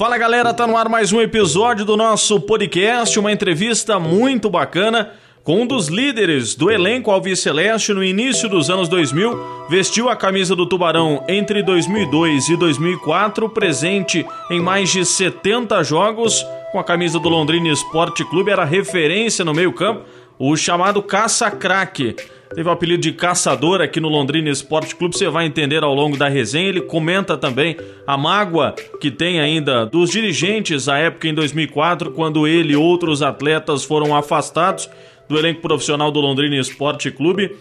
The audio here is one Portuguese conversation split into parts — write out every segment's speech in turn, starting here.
Fala galera, tá no ar mais um episódio do nosso podcast, uma entrevista muito bacana com um dos líderes do elenco Alviceleste no início dos anos 2000, vestiu a camisa do Tubarão entre 2002 e 2004, presente em mais de 70 jogos com a camisa do Londrina Esporte Clube, era referência no meio-campo, o chamado caça-craque. Teve o apelido de caçador aqui no Londrina Esporte Clube, você vai entender ao longo da resenha. Ele comenta também a mágoa que tem ainda dos dirigentes à época em 2004, quando ele e outros atletas foram afastados do elenco profissional do Londrina Esporte Clube.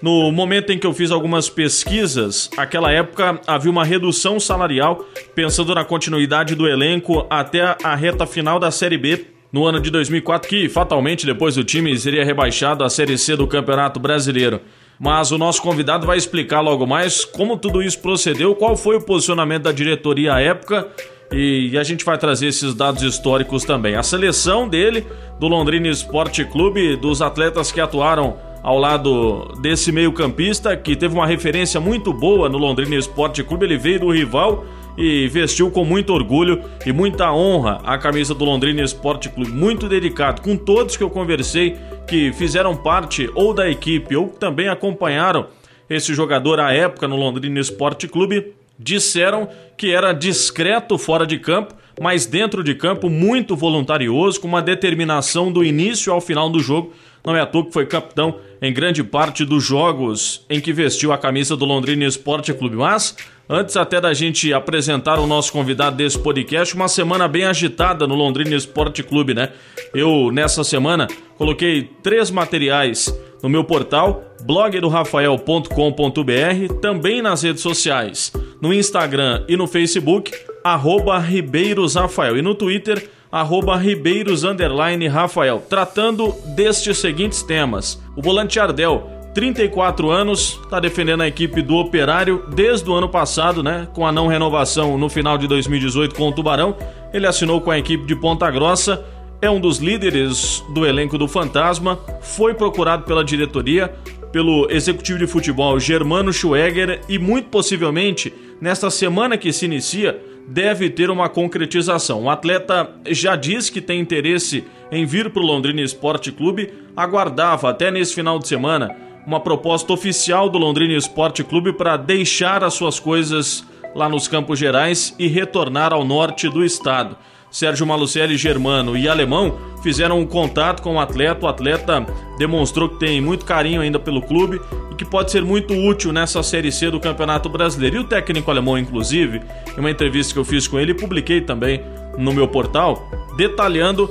No momento em que eu fiz algumas pesquisas, aquela época havia uma redução salarial, pensando na continuidade do elenco até a reta final da Série B no ano de 2004, que fatalmente depois o time seria rebaixado à Série C do Campeonato Brasileiro. Mas o nosso convidado vai explicar logo mais como tudo isso procedeu, qual foi o posicionamento da diretoria à época e a gente vai trazer esses dados históricos também. A seleção dele, do Londrina Esporte Clube, dos atletas que atuaram ao lado desse meio-campista, que teve uma referência muito boa no Londrina Esporte Clube, ele veio do rival e vestiu com muito orgulho e muita honra a camisa do Londrina Esporte Clube. Muito dedicado. Com todos que eu conversei que fizeram parte ou da equipe ou também acompanharam esse jogador à época no Londrina Esporte Clube, disseram que era discreto fora de campo, mas dentro de campo muito voluntarioso, com uma determinação do início ao final do jogo. Não é à toa que foi capitão em grande parte dos jogos em que vestiu a camisa do Londrina Esporte Clube. Mas Antes até da gente apresentar o nosso convidado desse podcast, uma semana bem agitada no Londrina Esporte Clube, né? Eu, nessa semana, coloquei três materiais no meu portal, blogdorafael.com.br, também nas redes sociais, no Instagram e no Facebook, arroba ribeirosrafael, e no Twitter, arroba ribeiros, Rafael, tratando destes seguintes temas. O volante Ardel 34 anos, está defendendo a equipe do Operário desde o ano passado, né? Com a não renovação no final de 2018 com o Tubarão. Ele assinou com a equipe de Ponta Grossa, é um dos líderes do elenco do Fantasma, foi procurado pela diretoria, pelo executivo de futebol Germano Schweger e muito possivelmente nesta semana que se inicia deve ter uma concretização. O atleta já disse que tem interesse em vir para o Londrina Esporte Clube, aguardava até nesse final de semana uma proposta oficial do Londrina Esporte Clube para deixar as suas coisas lá nos Campos Gerais e retornar ao norte do estado. Sérgio Malucelli, Germano e Alemão fizeram um contato com o atleta. O atleta demonstrou que tem muito carinho ainda pelo clube e que pode ser muito útil nessa Série C do Campeonato Brasileiro. E o técnico alemão, inclusive, em uma entrevista que eu fiz com ele, publiquei também no meu portal, detalhando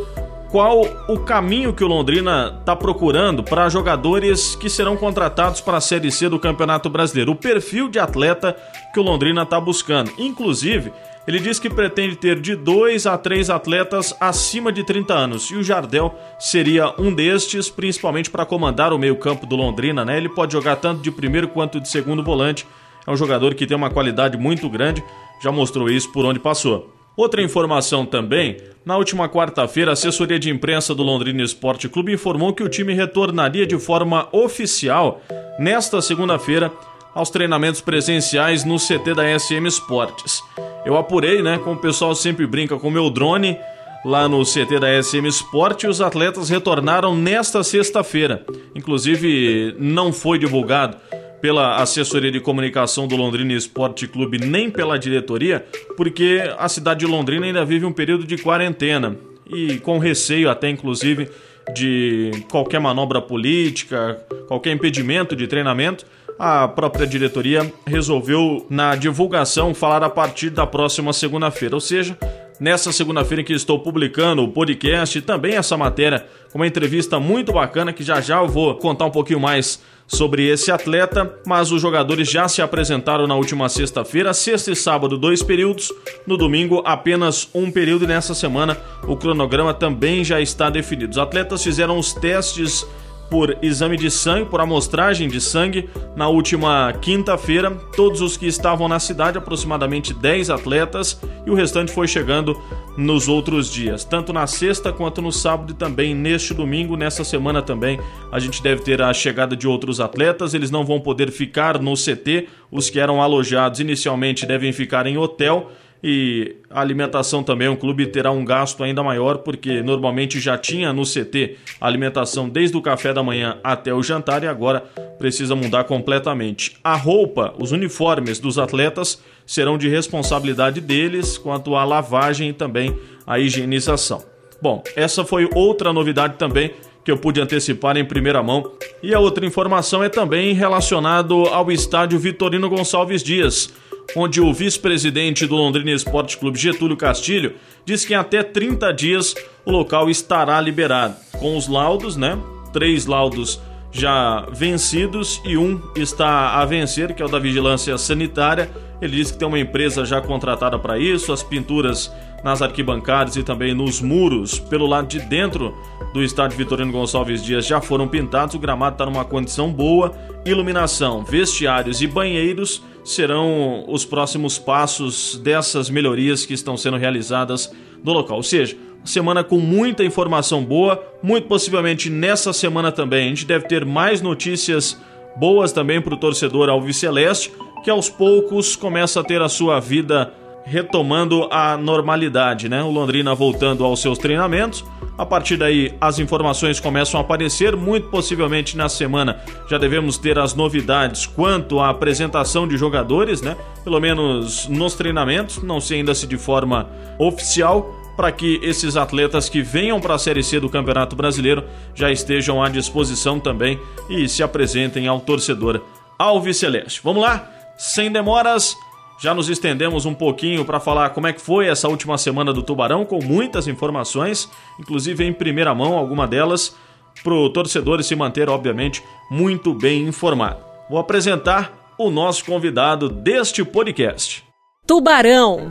qual o caminho que o Londrina está procurando para jogadores que serão contratados para a Série C do Campeonato Brasileiro, o perfil de atleta que o Londrina está buscando. Inclusive, ele diz que pretende ter de dois a três atletas acima de 30 anos e o Jardel seria um destes, principalmente para comandar o meio-campo do Londrina, né? Ele pode jogar tanto de primeiro quanto de segundo volante. É um jogador que tem uma qualidade muito grande, já mostrou isso por onde passou. Outra informação também, na última quarta-feira, a assessoria de imprensa do Londrina Esporte Clube informou que o time retornaria de forma oficial nesta segunda-feira aos treinamentos presenciais no CT da SM Esportes. Eu apurei, né, como o pessoal sempre brinca com o meu drone, lá no CT da SM Sport e os atletas retornaram nesta sexta-feira. Inclusive, não foi divulgado pela assessoria de comunicação do Londrina Esporte Clube nem pela diretoria, porque a cidade de Londrina ainda vive um período de quarentena. E com receio até inclusive de qualquer manobra política, qualquer impedimento de treinamento, a própria diretoria resolveu na divulgação falar a partir da próxima segunda-feira, ou seja, nessa segunda-feira em que estou publicando o podcast e também essa matéria uma entrevista muito bacana que já já eu vou contar um pouquinho mais sobre esse atleta, mas os jogadores já se apresentaram na última sexta-feira, sexta e sábado, dois períodos, no domingo, apenas um período, e nessa semana o cronograma também já está definido. Os atletas fizeram os testes por exame de sangue, por amostragem de sangue, na última quinta-feira. Todos os que estavam na cidade, aproximadamente 10 atletas, e o restante foi chegando nos outros dias, tanto na sexta quanto no sábado e também neste domingo. Nessa semana também a gente deve ter a chegada de outros atletas. Eles não vão poder ficar no CT, os que eram alojados inicialmente devem ficar em hotel e a alimentação também, o clube terá um gasto ainda maior, porque normalmente já tinha no CT alimentação desde o café da manhã até o jantar e agora precisa mudar completamente. A roupa, os uniformes dos atletas serão de responsabilidade deles, quanto à lavagem e também a higienização. Bom, essa foi outra novidade também que eu pude antecipar em primeira mão. E a outra informação é também relacionado ao estádio Vitorino Gonçalves Dias, onde o vice-presidente do Londrina Esporte Clube Getúlio Castilho diz que em até 30 dias o local estará liberado, com os laudos, né? Três laudos já vencidos e um está a vencer, que é o da vigilância sanitária. Ele diz que tem uma empresa já contratada para isso, as pinturas nas arquibancadas e também nos muros. Pelo lado de dentro do estádio Vitorino Gonçalves Dias já foram pintados, o gramado está numa condição boa, iluminação, vestiários e banheiros serão os próximos passos dessas melhorias que estão sendo realizadas no local. Ou seja, semana com muita informação boa, muito possivelmente nessa semana também a gente deve ter mais notícias boas também para o torcedor alviceleste, que aos poucos começa a ter a sua vida retomando a normalidade, né? O Londrina voltando aos seus treinamentos. A partir daí, as informações começam a aparecer. Muito possivelmente na semana já devemos ter as novidades quanto à apresentação de jogadores, né? Pelo menos nos treinamentos, não sei ainda se de forma oficial, para que esses atletas que venham para a Série C do Campeonato Brasileiro já estejam à disposição também e se apresentem ao torcedor Alves Celeste. Vamos lá, sem demoras, já nos estendemos um pouquinho para falar como é que foi essa última semana do Tubarão, com muitas informações, inclusive em primeira mão, alguma delas, para o torcedor se manter, obviamente, muito bem informado. Vou apresentar o nosso convidado deste podcast. Tubarão.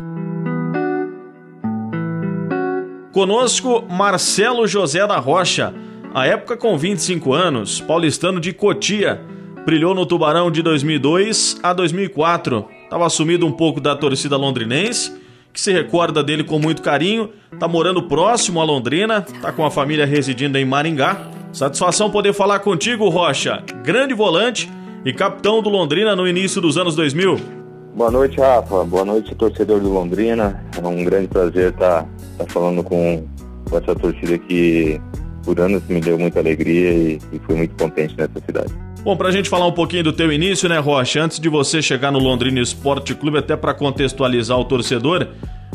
Conosco, Marcelo José da Rocha, a época com 25 anos, paulistano de Cotia, brilhou no Tubarão de 2002 a 2004 estava sumido um pouco da torcida londrinense, que se recorda dele com muito carinho, tá morando próximo a Londrina, tá com a família residindo em Maringá. Satisfação poder falar contigo, Rocha, grande volante e capitão do Londrina no início dos anos 2000. Boa noite, Rafa. Boa noite, torcedor do Londrina. É um grande prazer estar tá, tá falando com, com essa torcida que por anos me deu muita alegria e, e fui muito contente nessa cidade. Bom, pra gente falar um pouquinho do teu início, né, Rocha? Antes de você chegar no Londrina Esporte Clube, até para contextualizar o torcedor,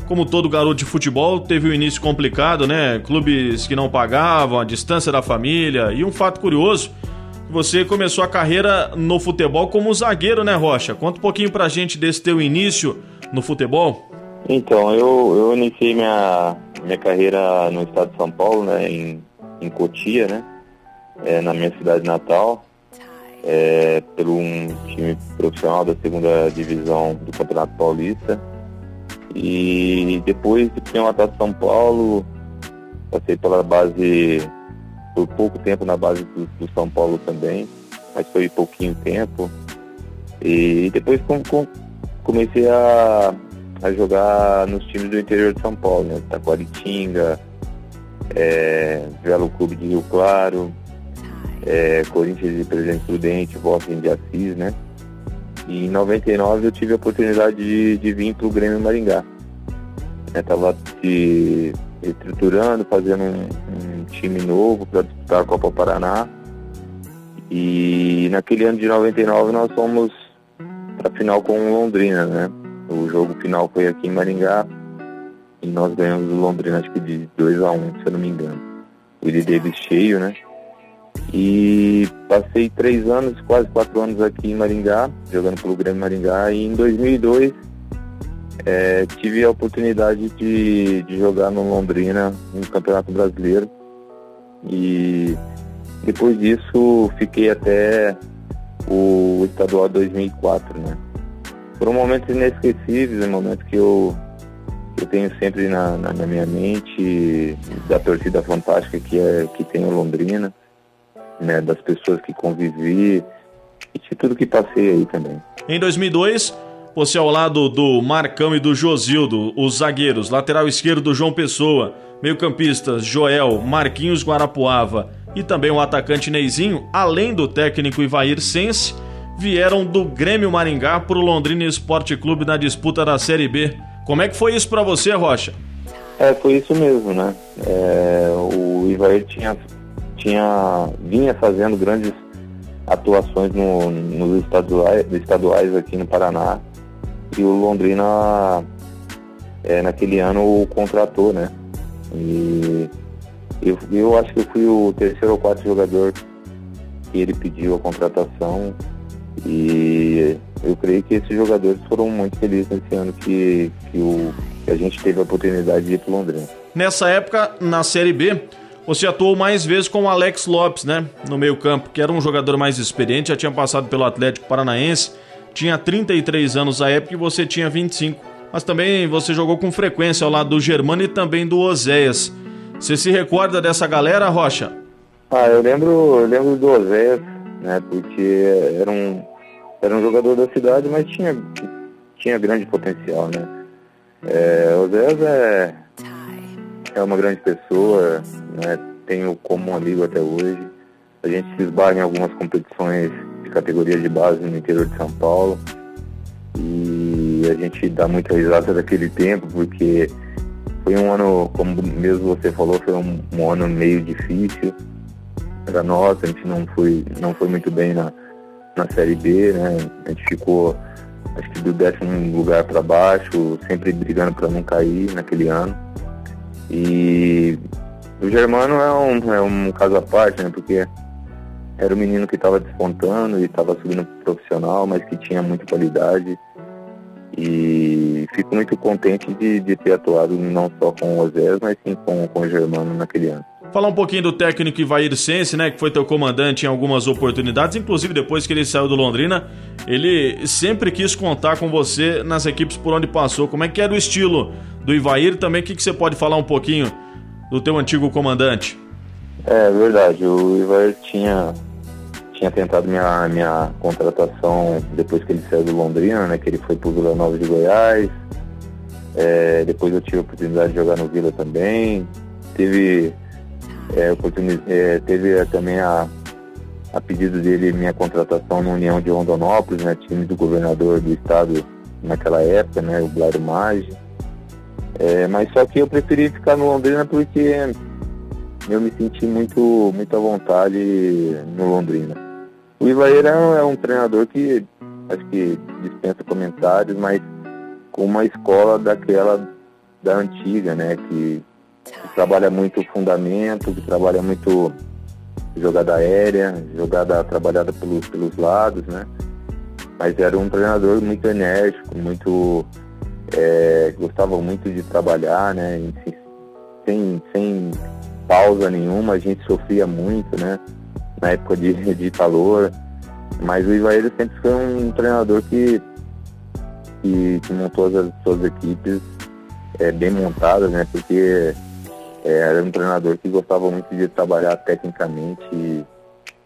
como todo garoto de futebol, teve um início complicado, né? Clubes que não pagavam, a distância da família. E um fato curioso, você começou a carreira no futebol como zagueiro, né, Rocha? Conta um pouquinho pra gente desse teu início no futebol. Então, eu, eu iniciei minha, minha carreira no estado de São Paulo, né, em, em Cotia, né, é, na minha cidade natal é, pelo um time profissional da segunda divisão do Campeonato Paulista. E depois de uma São Paulo, passei pela base por pouco tempo na base do, do, São Paulo também, mas foi pouquinho tempo. E depois com, com, comecei a, a jogar nos times do interior de São Paulo, né? Taquaritinga, é, Velo Clube de Rio Claro, é, Corinthians de Presidente Prudente, Boston de Assis, né? E em 99 eu tive a oportunidade de, de vir para o Grêmio Maringá. Estava se estruturando, fazendo um, um time novo para disputar a Copa Paraná. E naquele ano de 99 nós fomos para a final com o Londrina, né? O jogo final foi aqui em Maringá e nós ganhamos o Londrina acho que de 2 a 1 um, se eu não me engano. Willie Davis cheio, né? E passei três anos, quase quatro anos aqui em Maringá, jogando pelo Grêmio Maringá. E em 2002 é, tive a oportunidade de, de jogar no Londrina, no Campeonato Brasileiro. E depois disso fiquei até o estadual 2004, né? Foram momentos inesquecíveis, momentos que eu, eu tenho sempre na, na, na minha mente, da torcida fantástica que, é, que tem o Londrina né, das pessoas que convivi e de tudo que passei aí também. Em 2002, você ao lado do Marcão e do Josildo, os zagueiros, lateral esquerdo do João Pessoa, meio-campistas Joel, Marquinhos Guarapuava e também o atacante Neizinho, além do técnico Ivair Sense, vieram do Grêmio Maringá para o Londrina Esporte Clube na disputa da Série B Como é que foi isso para você, Rocha? É, foi isso mesmo, né? É, o Ivair tinha, tinha, vinha fazendo grandes atuações no, nos estaduais, estaduais aqui no Paraná e o Londrina é, naquele ano o contratou, né? E eu, eu acho que eu fui o terceiro ou quarto jogador que ele pediu a contratação e eu creio que esses jogadores foram muito felizes nesse ano que, que, o, que a gente teve a oportunidade de ir para Londrina. Nessa época, na Série B, você atuou mais vezes com o Alex Lopes, né? No meio-campo, que era um jogador mais experiente, já tinha passado pelo Atlético Paranaense, tinha 33 anos à época e você tinha 25. Mas também você jogou com frequência ao lado do Germano e também do Oséias. Você se recorda dessa galera, Rocha? Ah, eu lembro, eu lembro do Oséias, né? Porque era um, era um jogador da cidade, mas tinha, tinha grande potencial, né? É, Oséias é, é uma grande pessoa, né? Tenho como amigo até hoje. A gente se esbarra em algumas competições de categoria de base no interior de São Paulo. E a gente dá muita risada daquele tempo, porque foi um ano, como mesmo você falou, foi um, um ano meio difícil para nós. A gente não foi, não foi muito bem na, na Série B, né? A gente ficou, acho que do décimo lugar para baixo, sempre brigando para não cair naquele ano. E o Germano é um, é um caso à parte, né? Porque era um menino que estava despontando e estava subindo profissional, mas que tinha muita qualidade. E fico muito contente de, de ter atuado não só com o Osés, mas sim com, com o Germano naquele ano. Falar um pouquinho do técnico Ivair Sense, né, que foi teu comandante em algumas oportunidades, inclusive depois que ele saiu do Londrina, ele sempre quis contar com você nas equipes por onde passou. Como é que era o estilo do Ivair? Também o que, que você pode falar um pouquinho do teu antigo comandante? É verdade, o Ivair tinha tinha tentado minha, minha contratação depois que ele saiu do Londrina, né? Que ele foi pro Vila Nova de Goiás. É, depois eu tive a oportunidade de jogar no Vila também. Teve, é, é, teve também a, a pedido dele minha contratação no União de Rondonópolis, né? Time do governador do estado naquela época, né? O Blairo Maggi. É, mas só que eu preferi ficar no Londrina porque eu me senti muito, muito à vontade no Londrina. O Ivair é um, é treinador que acho que dispensa comentários, mas com uma escola daquela da antiga, né? Que trabalha muito fundamento, que trabalha muito jogada aérea, jogada trabalhada pelos, pelos lados, né? Mas era um treinador muito enérgico, muito é, gostava muito de trabalhar, né? Sem, sem pausa nenhuma, a gente sofria muito, né? na época de, de calor. Mas o Ivaíra sempre foi um treinador que, que, que montou as suas equipes é, bem montadas, né? Porque é, era um treinador que gostava muito de trabalhar tecnicamente e,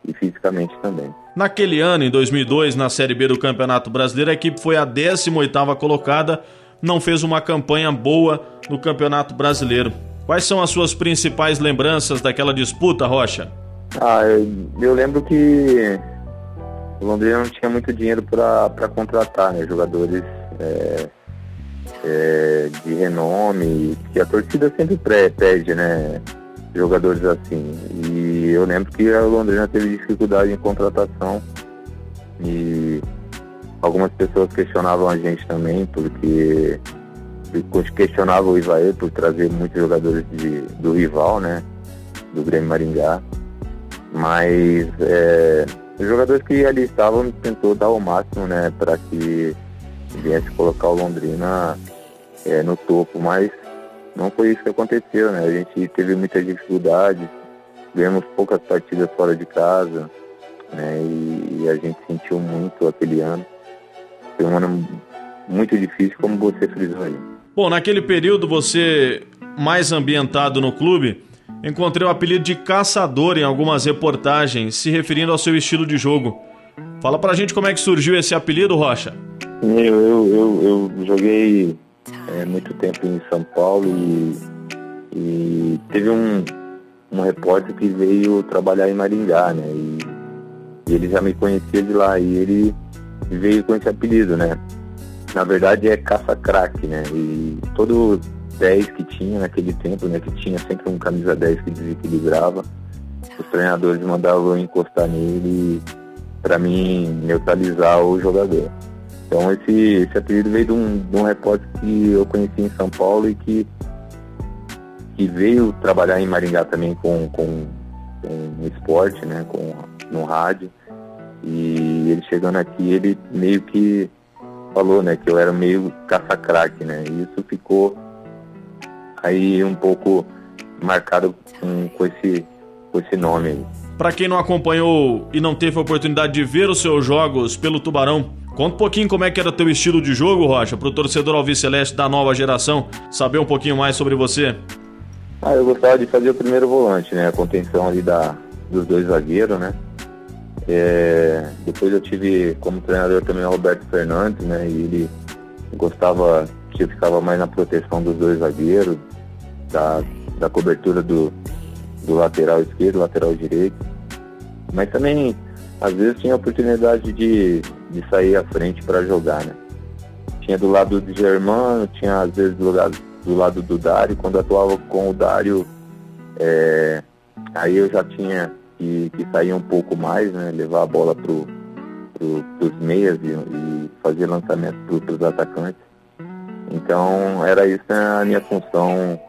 e fisicamente também. Naquele ano, em 2002, na Série B do Campeonato Brasileiro, a equipe foi a 18ª colocada, não fez uma campanha boa no Campeonato Brasileiro. Quais são as suas principais lembranças daquela disputa, Rocha? Ah, eu, eu lembro que o Londrina não tinha muito dinheiro para contratar né, jogadores é, é, de renome, que a torcida sempre pede, né? Jogadores assim. E eu lembro que a Londrina teve dificuldade em contratação e algumas pessoas questionavam a gente também, porque questionavam o Ivaê por trazer muitos jogadores de, do rival, né? Do Grêmio Maringá. Mas é, os jogadores que ali estavam tentou dar o máximo, né, para que viesse colocar o Londrina é, no topo, mas não foi isso que aconteceu, né? A gente teve muita dificuldade, ganhamos poucas partidas fora de casa, né? E, e a gente sentiu muito aquele ano. Foi um ano muito difícil, como você frisou aí. Bom, naquele período você mais ambientado no clube, encontrei o apelido de Caçador em algumas reportagens, se referindo ao seu estilo de jogo. Fala pra gente como é que surgiu esse apelido, Rocha. Eu, eu, eu, eu joguei é, muito tempo em São Paulo e, e teve um, um repórter que veio trabalhar em Maringá, né? E, e ele já me conhecia de lá e ele veio com esse apelido, né? na verdade é caça-craque, né? E todo 10 que tinha naquele tempo, né? Que tinha sempre um camisa 10 que desequilibrava, os treinadores mandavam encostar nele para mim neutralizar o jogador. Então esse, esse apelido veio de um, de um repórter que eu conheci em São Paulo e que, que veio trabalhar em Maringá também com, com, com esporte, né? Com, no rádio. E ele chegando aqui, ele meio que falou, né, que eu era meio caça-craque, né? E isso ficou aí um pouco marcado com, com, esse, com esse nome. Para quem não acompanhou e não teve a oportunidade de ver os seus jogos pelo Tubarão, conta um pouquinho como é que era teu estilo de jogo, Rocha, para o torcedor alviceleste da nova geração saber um pouquinho mais sobre você. Ah, eu gostava de fazer o primeiro volante, né? A contenção ali da, dos dois zagueiros, né? É, depois eu tive como treinador também o Roberto Fernandes, né? E ele gostava que eu ficava mais na proteção dos dois zagueiros, da, da cobertura do, do lateral esquerdo, lateral direito. Mas também, às vezes, tinha a oportunidade de, de sair à frente para jogar, né? Tinha do lado do Germano, tinha às vezes do lado do, lado do Dário. Quando atuava com o Dário, é, aí eu já tinha que, que saía um pouco mais, né? Levar a bola pro, pro, meias e, e fazer lançamento para os atacantes. Então era isso né, a minha função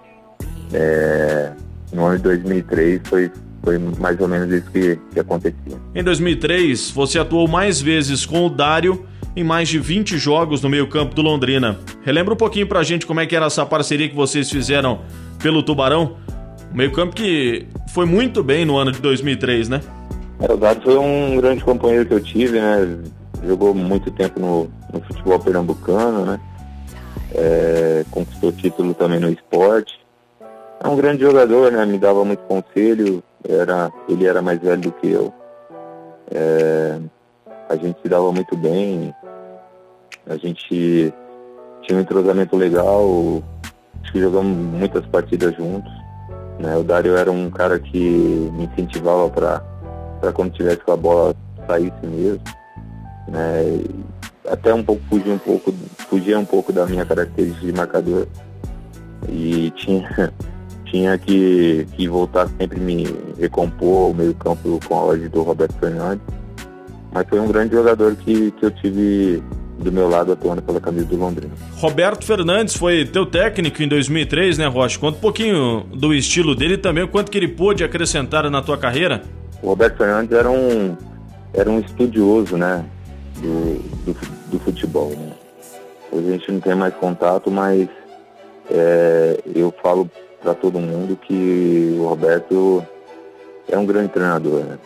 é, no ano de 2003 foi foi mais ou menos isso que, que acontecia. Em 2003, você atuou mais vezes com o Dário em mais de 20 jogos no meio-campo do Londrina. Relembra um pouquinho pra gente como é que era essa parceria que vocês fizeram pelo Tubarão? O meio-campo que foi muito bem no ano de 2003, né? É, o Dado foi um grande companheiro que eu tive, né? Jogou muito tempo no, no futebol pernambucano, né? É, conquistou título também no esporte. É um grande jogador, né? Me dava muito conselho. Era, ele era mais velho do que eu. É, a gente se dava muito bem. A gente tinha um entrosamento legal. Acho que jogamos muitas partidas juntos. Né? O Dário era um cara que me incentivava para quando tivesse com a bola saísse mesmo. Né? Até um pouco fugia um pouco, fugia um pouco da minha característica de marcador. E tinha, tinha que, que voltar sempre me recompor o meio campo com a ordem do Roberto Fernandes. Mas foi um grande jogador que, que eu tive do meu lado atuando pela camisa do Londrina. Roberto Fernandes foi teu técnico em 2003, né, Rocha? Conta um pouquinho do estilo dele e também o quanto que ele pôde acrescentar na tua carreira. O Roberto Fernandes era um, era um estudioso, né, do, do, do futebol, né? Hoje a gente não tem mais contato, mas é, eu falo para todo mundo que o Roberto é um grande treinador, né?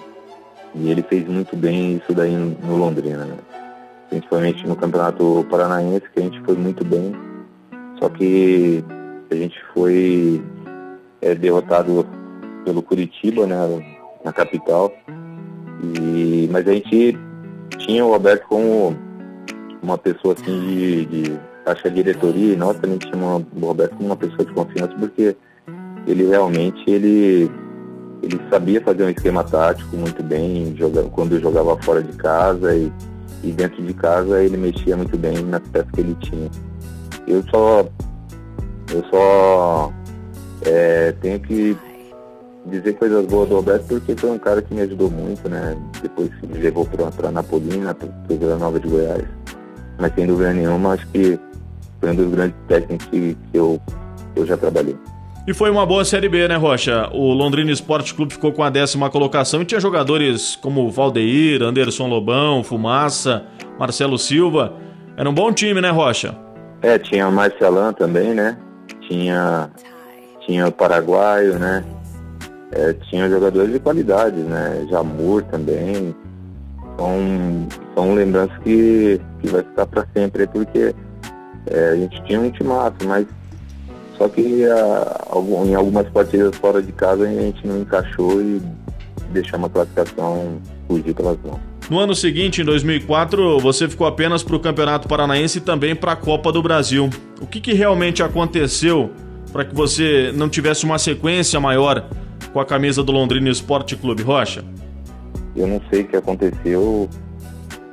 E ele fez muito bem isso daí no Londrina, né? principalmente no Campeonato Paranaense, que a gente foi muito bem. Só que a gente foi é, derrotado pelo Curitiba, né, na capital. E, mas a gente tinha o Alberto como uma pessoa assim de, de acho a diretoria e nós também tínhamos o Roberto como uma pessoa de confiança porque ele realmente ele ele sabia fazer um esquema tático muito bem joga, quando jogava fora de casa e e dentro de casa ele mexia muito bem nas peças que ele tinha. Eu só, eu só é, tenho que dizer coisas boas do Roberto porque foi um cara que me ajudou muito, né? Depois me levou para Napolina, para Vila Nova de Goiás. Mas sem dúvida nenhuma, acho que foi um dos grandes técnicos que, que eu, que eu já trabalhei. E foi uma boa Série B, né, Rocha? O Londrina Esporte Clube ficou com a décima colocação e tinha jogadores como Valdeir, Anderson Lobão, Fumaça, Marcelo Silva. Era um bom time, né, Rocha? É, tinha o Marcelan também, né? Tinha, tinha o Paraguaio, né? É, tinha jogadores de qualidade, né? Jamur também. São, são lembranças que, que vai ficar para sempre, porque é, a gente tinha um timaço, mas só que a, em algumas partidas fora de casa a gente não encaixou e deixamos a classificação fugir pelas mãos. No ano seguinte, em 2004, você ficou apenas para o Campeonato Paranaense e também para a Copa do Brasil. O que, que realmente aconteceu para que você não tivesse uma sequência maior com a camisa do Londrina Esporte Clube Rocha? Eu não sei o que aconteceu. O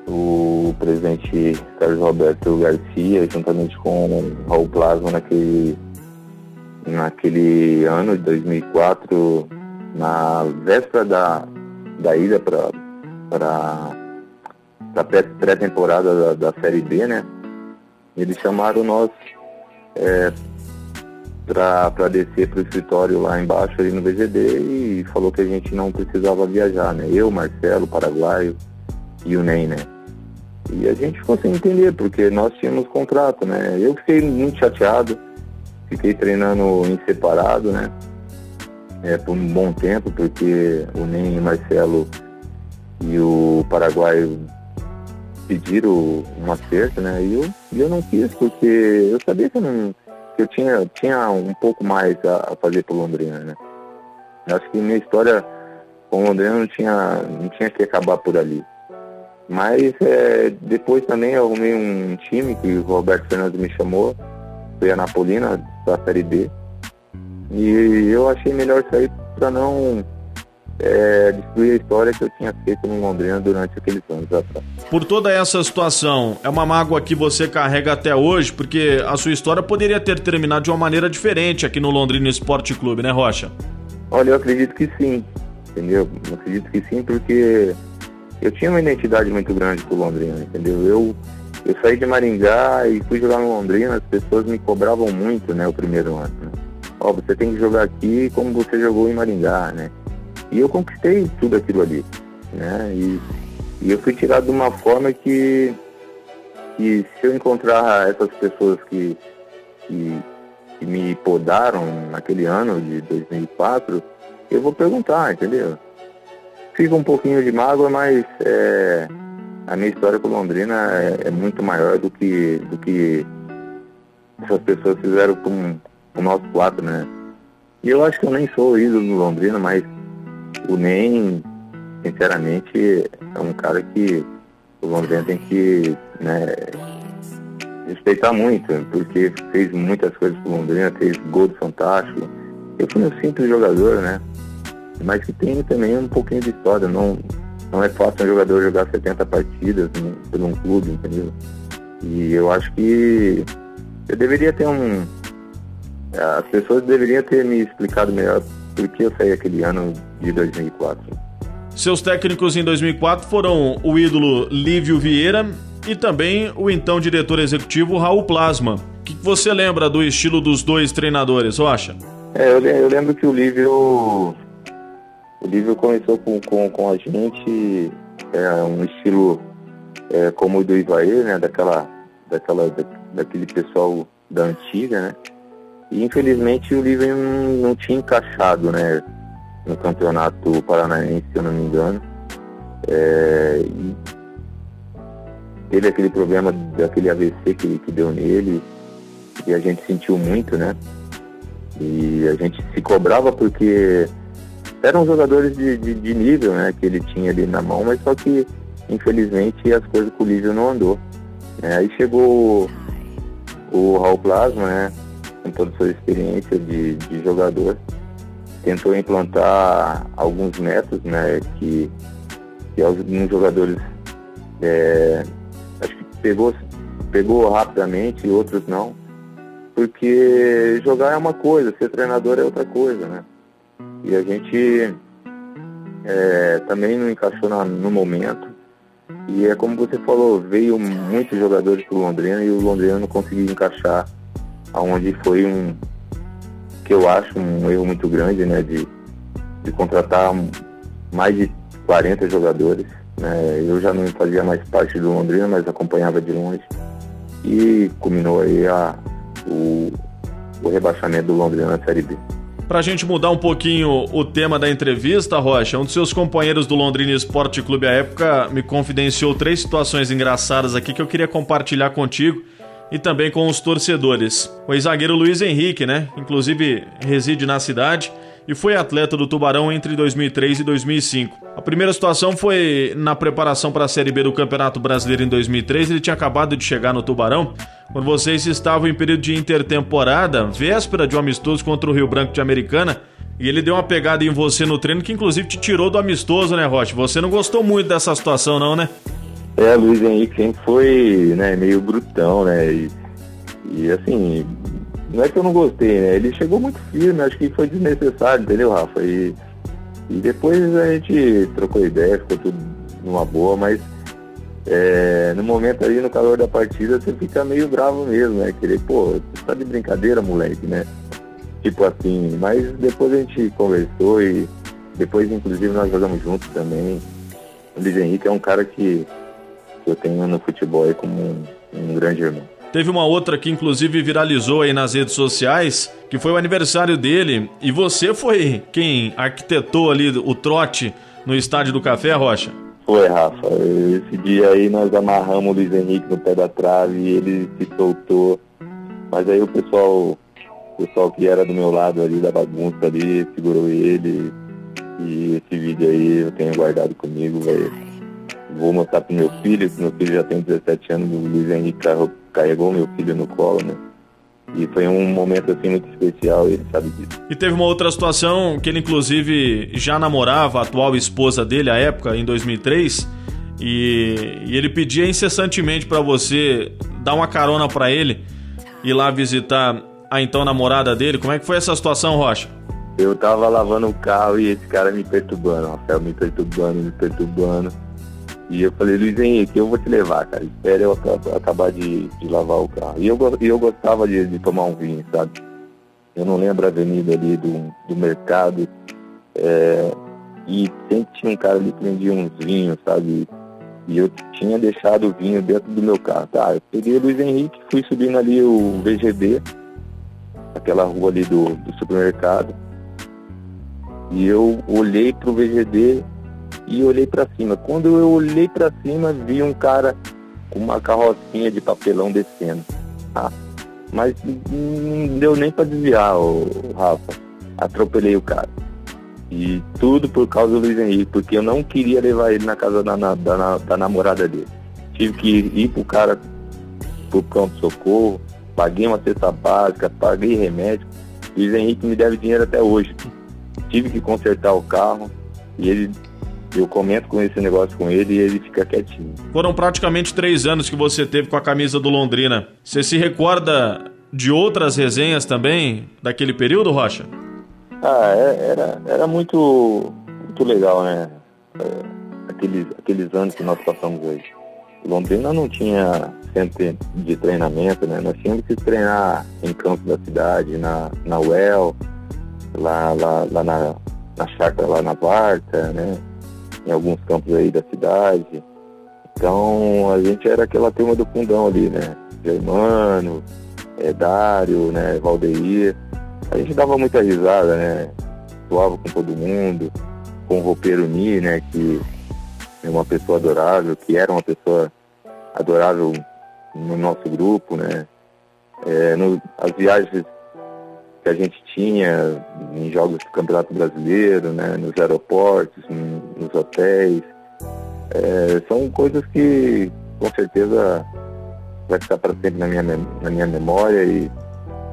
o presidente Carlos Roberto Garcia, juntamente com o Raul Plasma, naquele, naquele ano de 2004, na véspera da, da ida para a pré-temporada da, da, Série B, né? Eles chamaram nós é, para descer para o escritório lá embaixo, ali no VGD, e falou que a gente não precisava viajar, né? Eu, Marcelo, Paraguaio e o Ney, né? E a gente ficou sem entender, porque nós tínhamos contrato, né? Eu fiquei muito chateado, fiquei treinando em separado, né? É, por um bom tempo, porque o o Marcelo e o Paraguaio pediram um acerto, né? E eu, eu não quis, porque eu sabia que eu, não, que eu tinha, tinha um pouco mais a, a fazer por Londrina, né? Eu acho que minha história com Londrina não tinha, não tinha que acabar por ali. Mas é, depois também eu arrumei um time que o Roberto Fernandes me chamou, foi a Napolina da Série B. E eu achei melhor sair para não é, destruir a história que eu tinha feito no Londrina durante aqueles anos atrás. Por toda essa situação, é uma mágoa que você carrega até hoje, porque a sua história poderia ter terminado de uma maneira diferente aqui no Londrina Esporte Clube, né, Rocha? Olha, eu acredito que sim, entendeu? Eu acredito que sim, porque eu tinha uma identidade muito grande com Londrina, entendeu? Eu, eu saí de Maringá e fui jogar no Londrina, as pessoas me cobravam muito, né, o primeiro ano. Né? Ó, você tem que jogar aqui como você jogou em Maringá, né? E eu conquistei tudo aquilo ali, né? E, e eu fui tirado de uma forma que, que se eu encontrar essas pessoas que, que, que me podaram naquele ano de 2004, eu vou perguntar, entendeu? Fica um pouquinho de mágoa, mas é, a minha história com Londrina é, é, muito maior do que, do que essas pessoas fizeram com, com nós quatro, né? E eu acho que eu nem sou ídolo do Londrina, mas o NEM, sinceramente, é um cara que o Londrina tem que né, respeitar muito, porque fez muitas coisas pro Londrina, fez gol fantástico. Eu fui um simples jogador, né? Mas que tem também um pouquinho de história. Não, não é fácil um jogador jogar 70 partidas por um clube, entendeu? E eu acho que eu deveria ter um. As pessoas deveriam ter me explicado melhor por que eu saí aquele ano de 2004. Seus técnicos em 2004 foram o ídolo Lívio Vieira e também o então diretor executivo Raul Plasma. O que você lembra do estilo dos dois treinadores, Rocha? É, eu, eu lembro que o Lívio o Lívio começou com, com, com a gente é, um estilo é, como o do Ivair, né? Daquela, daquela, da, daquele pessoal da antiga, né? E infelizmente o Lívio não, não tinha encaixado, né? no campeonato paranaense, se eu não me engano. É, teve aquele problema daquele AVC que, que deu nele e a gente sentiu muito, né? E a gente se cobrava porque eram jogadores de, de, de, nível, né? Que ele tinha ali na mão, mas só que infelizmente as coisas com o Lívio não andou. É, aí chegou o Raul Plasma, né? Com toda a sua experiência de, de jogador tentou implantar alguns métodos, né, que, que alguns jogadores é, acho que pegou, pegou rapidamente e outros não. Porque jogar é uma coisa, ser treinador é outra coisa, né? E a gente é, também não encaixou na, no momento. E é como você falou, veio muitos jogadores para o Londrina e o Londrina não conseguiu encaixar aonde foi um, que eu acho um erro muito grande, né, de, de contratar mais de 40 jogadores. Né? Eu já não fazia mais parte do Londrina, mas acompanhava de longe. E culminou aí a, o, o rebaixamento do Londrina na Série B. Para a gente mudar um pouquinho o tema da entrevista, Rocha, um dos seus companheiros do Londrina Esporte Clube à época me confidenciou três situações engraçadas aqui que eu queria compartilhar contigo e também com os torcedores. O ex-zagueiro Luiz Henrique, né? Inclusive reside na cidade e foi atleta do Tubarão entre 2003 e 2005. A primeira situação foi na preparação para a Série B do Campeonato Brasileiro em 2003. Ele tinha acabado de chegar no Tubarão quando vocês estavam em período de intertemporada, véspera de um amistoso contra o Rio Branco de Americana. E ele deu uma pegada em você no treino que inclusive te tirou do amistoso, né, Rocha? Você não gostou muito dessa situação, não, né? É, Luiz Henrique sempre foi né, meio brutão, né? E, e assim, não é que eu não gostei, né? Ele chegou muito firme, acho que foi desnecessário, entendeu, Rafa? E, e depois a gente trocou ideia, ficou tudo numa boa, mas é, no momento ali, no calor da partida, você fica meio bravo mesmo, né? Querer, pô, você tá de brincadeira, moleque, né? Tipo assim, mas depois a gente conversou e depois, inclusive, nós jogamos juntos também. O Luiz Henrique é um cara que, que eu tenho no futebol aí como um, um grande irmão. Teve uma outra que inclusive viralizou aí nas redes sociais, que foi o aniversário dele, e você foi quem arquitetou ali o trote no estádio do Café, Rocha? Foi, Rafa. Esse dia aí nós amarramos o Luiz Henrique no pé da trave e ele se soltou. Mas aí o pessoal, o pessoal que era do meu lado ali da bagunça ali, segurou ele. E esse vídeo aí eu tenho guardado comigo. Vou mostrar pro meu filho, que meu filho já tem 17 anos, o Luiz Henrique carregou meu filho no colo, né? E foi um momento assim muito especial, ele sabe disso. E teve uma outra situação que ele inclusive já namorava a atual esposa dele à época, em 2003, e, e ele pedia incessantemente para você dar uma carona para ele ir lá visitar a então namorada dele. Como é que foi essa situação, Rocha? Eu tava lavando o carro e esse cara me perturbando, Rafael me perturbando, me perturbando. E eu falei, Luiz Henrique, eu vou te levar, cara. Espera eu acabar de, de lavar o carro. E eu, eu gostava de, de tomar um vinho, sabe? Eu não lembro a avenida ali do, do mercado. É, e sempre tinha um cara ali que vendia uns vinhos, sabe? E eu tinha deixado o vinho dentro do meu carro. Tá, eu peguei o Luiz Henrique, fui subindo ali o VGB, aquela rua ali do, do supermercado. E eu olhei pro VGD e olhei para cima. Quando eu olhei para cima, vi um cara com uma carrocinha de papelão descendo. Tá? Mas não deu nem para desviar, o Rafa. Atropelei o cara. E tudo por causa do Luiz Henrique, porque eu não queria levar ele na casa da, da, da, da namorada dele. Tive que ir, ir pro cara pro pronto-socorro, paguei uma cesta básica, paguei remédio. Luiz Henrique me deve dinheiro até hoje. Tive que consertar o carro e ele eu comento com esse negócio com ele e ele fica quietinho. Foram praticamente três anos que você teve com a camisa do Londrina. Você se recorda de outras resenhas também daquele período, Rocha? Ah, é, era, era muito, muito legal, né? É, aqueles, aqueles anos que nós passamos hoje. Londrina não tinha centro de treinamento, né? Nós tínhamos que treinar em campos da cidade, na, na UEL, lá, lá, lá na, na chácara lá na Barta, né? Em alguns campos aí da cidade. Então a gente era aquela turma do fundão ali, né? Germano, é, Dário, né? Valdeir. A gente dava muita risada, né? Suava com todo mundo, com o roupeiro Ni, né? Que é uma pessoa adorável, que era uma pessoa adorável no nosso grupo, né? É, no, as viagens que a gente tinha em jogos do Campeonato Brasileiro, né, nos aeroportos, nos hotéis. É, são coisas que com certeza vai ficar para sempre na minha, na minha memória e,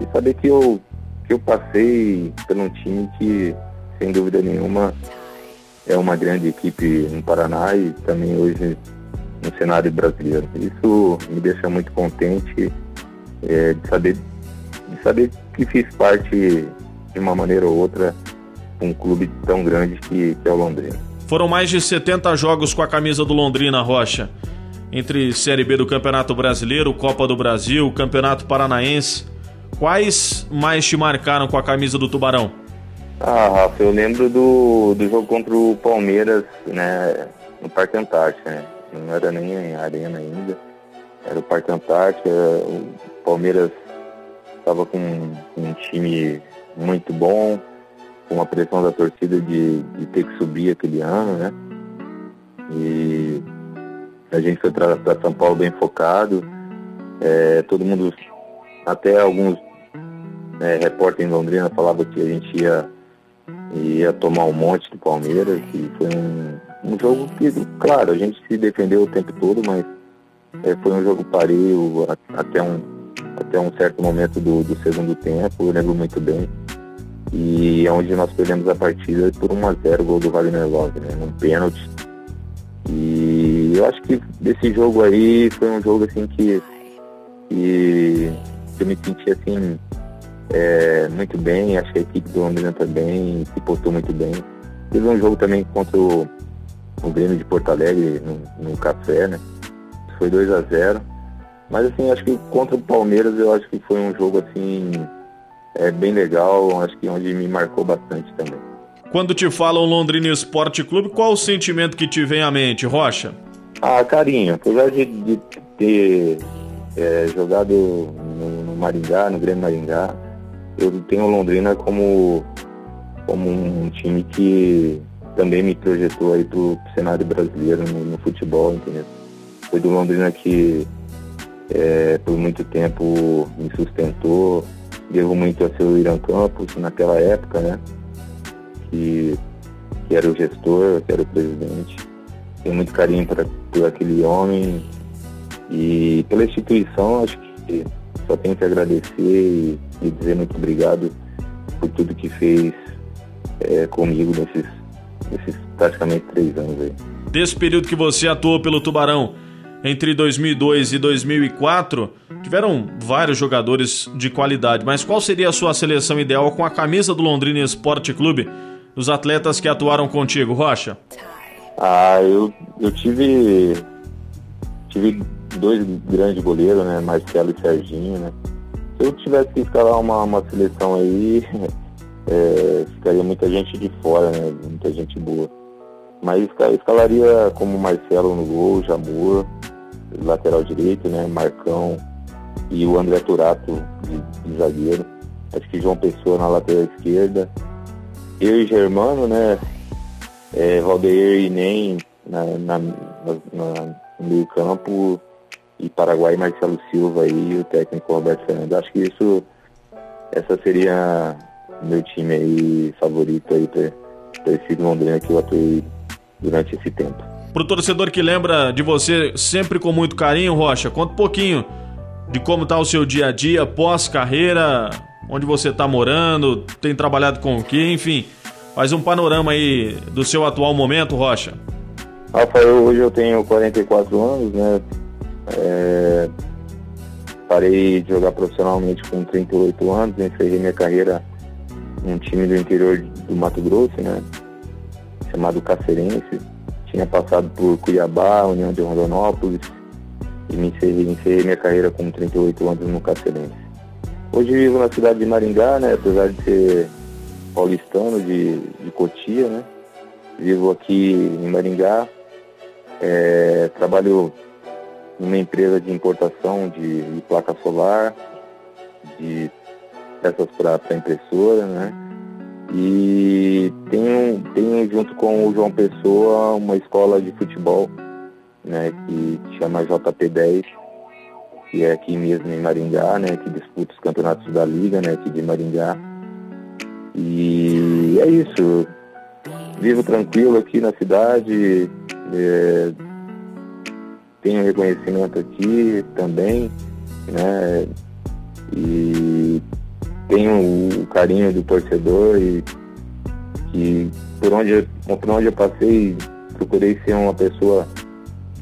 e saber que eu, que eu passei por um time que, sem dúvida nenhuma, é uma grande equipe no Paraná e também hoje no cenário brasileiro. Isso me deixa muito contente é, de saber de saber que fiz parte de uma maneira ou outra um clube tão grande que, que é o Londrina. Foram mais de 70 jogos com a camisa do Londrina Rocha, entre Série B do Campeonato Brasileiro, Copa do Brasil, Campeonato Paranaense. Quais mais te marcaram com a camisa do Tubarão? Ah, Rafa, eu lembro do, do jogo contra o Palmeiras, né, no Parque Antártica, né? Não era nem em arena ainda, era o Parque Antártica, o Palmeiras estava com um time muito bom, com uma pressão da torcida de, de ter que subir aquele ano, né? E a gente foi para São Paulo bem focado. É, todo mundo, até alguns é, repórteres em Londrina falavam que a gente ia, ia tomar um monte do Palmeiras. E foi um, um jogo que, claro, a gente se defendeu o tempo todo, mas é, foi um jogo pareio até um, até um certo momento do, do segundo tempo, eu lembro muito bem. E é onde nós perdemos a partida por 1 a 0 gol do Wagner Love, né? Num pênalti. E E eu acho que desse jogo aí foi um jogo assim que, que eu me senti assim é, muito bem, acho que a equipe do Londrina também se portou muito bem. Teve um jogo também contra o, o Grêmio de Porto Alegre no, no café, né? Foi 2 a 0 Mas assim, acho que contra o Palmeiras eu acho que foi um jogo assim é, bem legal, acho que onde me marcou bastante também. Quando te falam Londrina Esporte Clube, qual o sentimento que te vem à mente, Rocha? Ah, carinho. Apesar de, de ter é, jogado no, no, Maringá, no Grêmio Maringá, eu tenho Londrina como, como um time que também me projetou aí pro cenário brasileiro no, no futebol, entendeu? Foi do Londrina que é, por muito tempo me sustentou. Devo muito a seu Irã Campos naquela época, né? Que, que era o gestor, que era o presidente. Tenho muito carinho pra, por aquele homem e pela instituição, acho que só tenho que agradecer e, e dizer muito obrigado por tudo que fez é, comigo nesses, nesses praticamente três anos aí. Desse período que você atuou pelo Tubarão, entre 2002 e 2004, tiveram vários jogadores de qualidade, mas qual seria a sua seleção ideal com a camisa do Londrina Esporte Clube, dos atletas que atuaram contigo, Rocha? Ah, eu, eu tive, tive dois grandes goleiros, né? Marcelo e Serginho, né? Se eu tivesse que escalar uma, uma seleção aí, é, ficaria muita gente de fora, né? Muita gente boa. Mas escalaria como Marcelo no gol, Jamur, lateral direito, né? Marcão e o André Turato de, de zagueiro. Acho que João Pessoa na lateral esquerda. Eu e Germano, né? É, Valdeir e Nem na, na, na, no meio campo e Paraguai Marcelo Silva e o técnico Roberto Fernandes. Acho que isso essa seria meu time aí favorito aí para esse Londrina que eu atuei durante esse tempo. Pro torcedor que lembra de você sempre com muito carinho, Rocha, conta um pouquinho de como tá o seu dia a dia pós-carreira, onde você tá morando, tem trabalhado com o que, enfim. Faz um panorama aí do seu atual momento, Rocha. Rafael, hoje eu tenho 44 anos, né? É, parei de jogar profissionalmente com 38 anos, encerrei minha carreira num time do interior do Mato Grosso, né? Chamado Cacerense. Tinha passado por Cuiabá, União de Rondonópolis e me encerrei, encerrei minha carreira com 38 anos no Cacerense. Hoje vivo na cidade de Maringá, né? Apesar de ser paulistano de, de Cotia, né? Vivo aqui em Maringá. É, trabalho numa empresa de importação de, de placa solar, de peças para impressora, né? E tenho, tenho junto com o João Pessoa uma escola de futebol, né, que chama JP10, que é aqui mesmo em Maringá, né, que disputa os campeonatos da liga, né, aqui de Maringá. E é isso. Vivo tranquilo aqui na cidade, é, tenho reconhecimento aqui também, né? E tenho o carinho do torcedor e que por onde, por onde eu passei procurei ser uma pessoa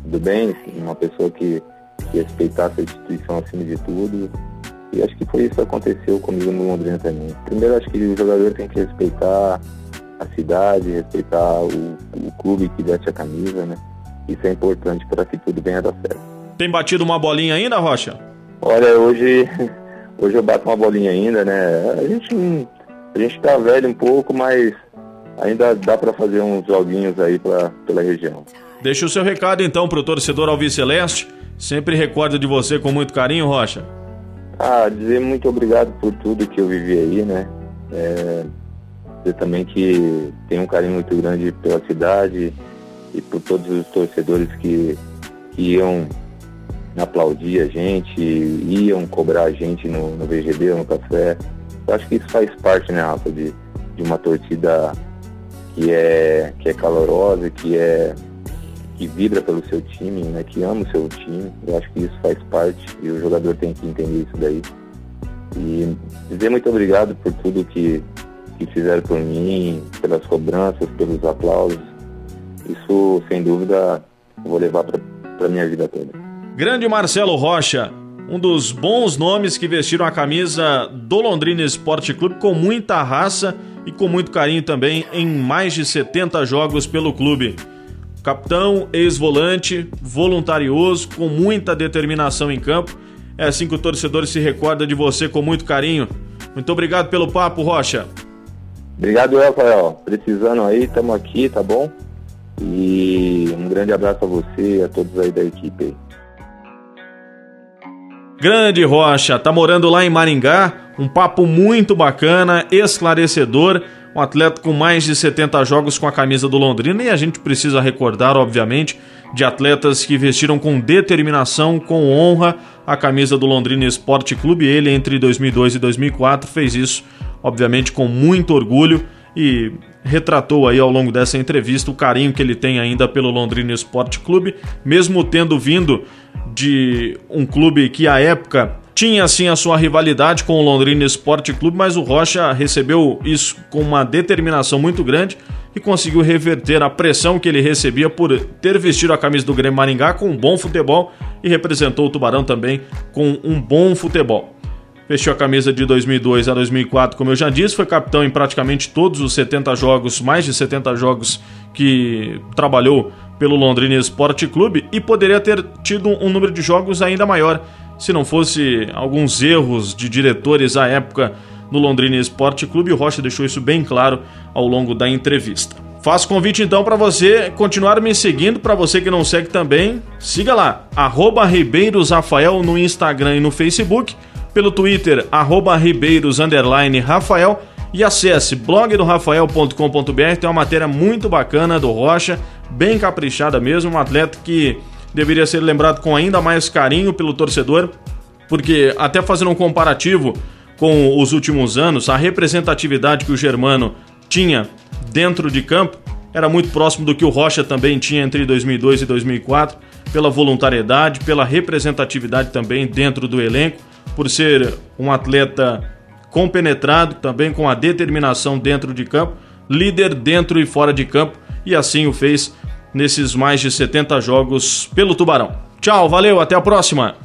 do bem, uma pessoa que, que respeitasse a instituição acima de tudo. E acho que foi isso que aconteceu comigo no Londrina também. Primeiro acho que o jogador tem que respeitar a cidade, respeitar o, o clube que veste a camisa, né? Isso é importante para que tudo venha dar certo. Tem batido uma bolinha ainda, Rocha? Olha, hoje, hoje eu bato uma bolinha ainda, né? A gente, a gente tá velho um pouco, mas ainda dá para fazer uns joguinhos aí pra, pela região. Deixa o seu recado então pro torcedor Alves Celeste. Sempre recordo de você com muito carinho, Rocha. Ah, dizer muito obrigado por tudo que eu vivi aí, né? É, dizer também que tenho um carinho muito grande pela cidade, e por todos os torcedores que, que iam aplaudir a gente, iam cobrar a gente no, no VGB ou no café. Eu acho que isso faz parte, né, Rafa, de, de uma torcida que é, que é calorosa, que é que vibra pelo seu time, né, que ama o seu time. Eu acho que isso faz parte e o jogador tem que entender isso daí. E dizer muito obrigado por tudo que, que fizeram por mim, pelas cobranças, pelos aplausos isso, sem dúvida, vou levar para minha vida toda. Grande Marcelo Rocha, um dos bons nomes que vestiram a camisa do Londrina Esporte Clube com muita raça e com muito carinho também em mais de 70 jogos pelo clube. Capitão, ex-volante, voluntarioso, com muita determinação em campo. É assim que o torcedor se recorda de você com muito carinho. Muito obrigado pelo papo, Rocha. Obrigado, Rafael. Precisando aí, estamos aqui, tá bom? E um grande abraço a você e a todos aí da equipe. Grande Rocha, tá morando lá em Maringá, um papo muito bacana, esclarecedor, um atleta com mais de 70 jogos com a camisa do Londrina. E a gente precisa recordar, obviamente, de atletas que vestiram com determinação, com honra a camisa do Londrina Esporte Clube. Ele entre 2002 e 2004 fez isso, obviamente, com muito orgulho e retratou aí ao longo dessa entrevista o carinho que ele tem ainda pelo Londrina Esporte Clube, mesmo tendo vindo de um clube que à época tinha sim a sua rivalidade com o Londrina Esporte Clube, mas o Rocha recebeu isso com uma determinação muito grande e conseguiu reverter a pressão que ele recebia por ter vestido a camisa do Grêmio Maringá com um bom futebol e representou o Tubarão também com um bom futebol. Vestiu a camisa de 2002 a 2004, como eu já disse, foi capitão em praticamente todos os 70 jogos, mais de 70 jogos que trabalhou pelo Londrina Esporte Clube e poderia ter tido um número de jogos ainda maior se não fosse alguns erros de diretores à época no Londrina Esporte Clube. O Rocha deixou isso bem claro ao longo da entrevista. Faço convite então para você continuar me seguindo, para você que não segue também, siga lá, arroba no Instagram e no Facebook, pelo Twitter, arroba Rafael e acesse blogdorafael.com.br, tem uma matéria muito bacana do Rocha, bem caprichada mesmo, um atleta que deveria ser lembrado com ainda mais carinho pelo torcedor, porque até fazendo um comparativo com os últimos anos, a representatividade que o Germano tinha dentro de campo era muito próximo do que o Rocha também tinha entre 2002 e 2004, pela voluntariedade, pela representatividade também dentro do elenco, por ser um atleta compenetrado, também com a determinação dentro de campo, líder dentro e fora de campo, e assim o fez nesses mais de 70 jogos pelo Tubarão. Tchau, valeu, até a próxima!